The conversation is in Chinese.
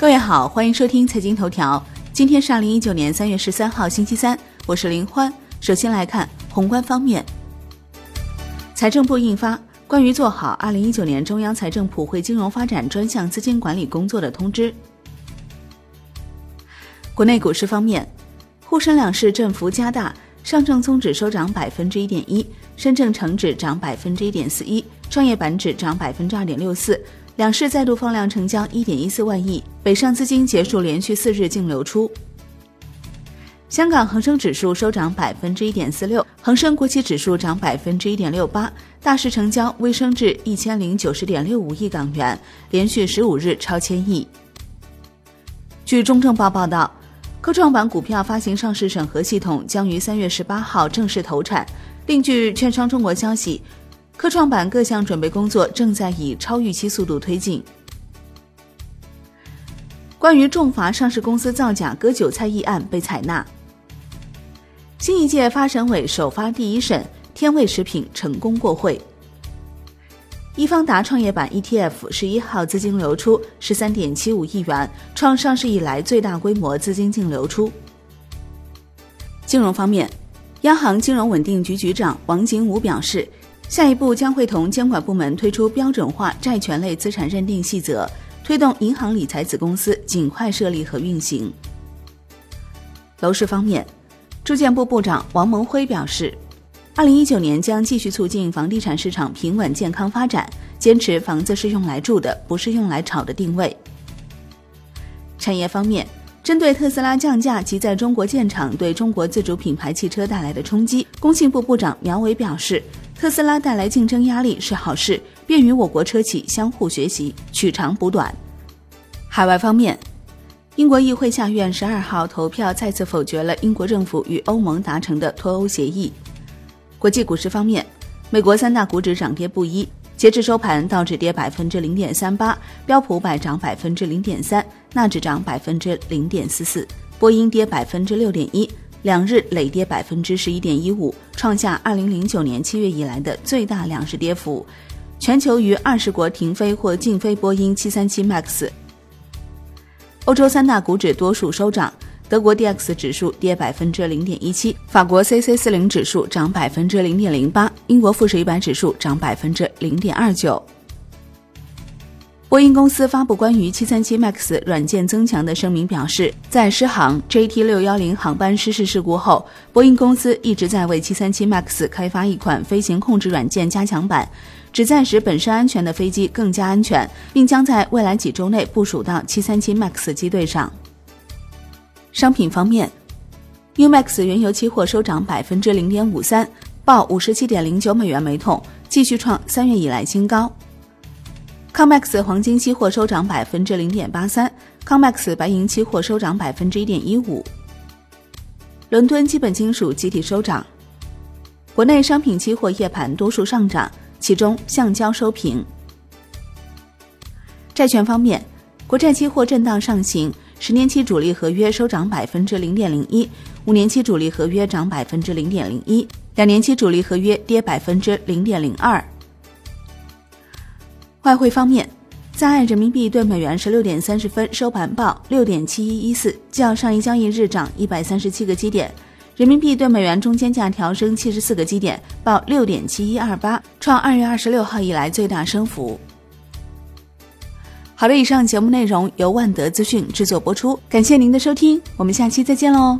各位好，欢迎收听财经头条。今天是二零一九年三月十三号，星期三，我是林欢。首先来看宏观方面，财政部印发关于做好二零一九年中央财政普惠金融发展专项资金管理工作的通知。国内股市方面，沪深两市振幅加大，上证综指收涨百分之一点一，深证成指涨百分之一点四一，创业板指涨百分之二点六四。两市再度放量成交一点一四万亿，北上资金结束连续四日净流出。香港恒生指数收涨百分之一点四六，恒生国企指数涨百分之一点六八，大市成交微升至一千零九十点六五亿港元，连续十五日超千亿。据中证报报道，科创板股票发行上市审核系统将于三月十八号正式投产。另据券商中国消息。科创板各项准备工作正在以超预期速度推进。关于重罚上市公司造假割韭菜一案被采纳。新一届发审委首发第一审，天味食品成功过会。易方达创业板 ETF 十一号资金流出十三点七五亿元，创上市以来最大规模资金净流出。金融方面，央行金融稳定局局长王景武表示。下一步将会同监管部门推出标准化债权类资产认定细则，推动银行理财子公司尽快设立和运行。楼市方面，住建部部长王蒙辉表示，二零一九年将继续促进房地产市场平稳健康发展，坚持房子是用来住的，不是用来炒的定位。产业方面，针对特斯拉降价及在中国建厂对中国自主品牌汽车带来的冲击，工信部部长苗圩表示。特斯拉带来竞争压力是好事，便于我国车企相互学习，取长补短。海外方面，英国议会下院十二号投票再次否决了英国政府与欧盟达成的脱欧协议。国际股市方面，美国三大股指涨跌不一，截至收盘，道指跌百分之零点三八，标普百涨百分之零点三，纳指涨百分之零点四四，波音跌百分之六点一。两日累跌百分之十一点一五，创下二零零九年七月以来的最大两日跌幅。全球逾二十国停飞或禁飞波音七三七 MAX。欧洲三大股指多数收涨，德国 D X 指数跌百分之零点一七，法国 C C 四零指数涨百分之零点零八，英国富时一百指数涨百分之零点二九。波音公司发布关于737 MAX 软件增强的声明，表示，在失航 JT610 航班失事事故后，波音公司一直在为737 MAX 开发一款飞行控制软件加强版，旨在使本身安全的飞机更加安全，并将在未来几周内部署到737 MAX 机队上。商品方面，Umax 原油期货收涨百分之零点五三，报五十七点零九美元每桶，继续创三月以来新高。COMEX 黄金期货收涨百分之零点八三，COMEX 白银期货收涨百分之一点一五。伦敦基本金属集体收涨。国内商品期货夜盘多数上涨，其中橡胶收平。债券方面，国债期货震荡上行，十年期主力合约收涨百分之零点零一，五年期主力合约涨百分之零点零一，两年期主力合约跌百分之零点零二。外汇方面，在岸人民币对美元十六点三十分收盘报六点七一一四，较上一交易日涨一百三十七个基点。人民币对美元中间价调升七十四个基点，报六点七一二八，创二月二十六号以来最大升幅。好的，以上节目内容由万德资讯制作播出，感谢您的收听，我们下期再见喽。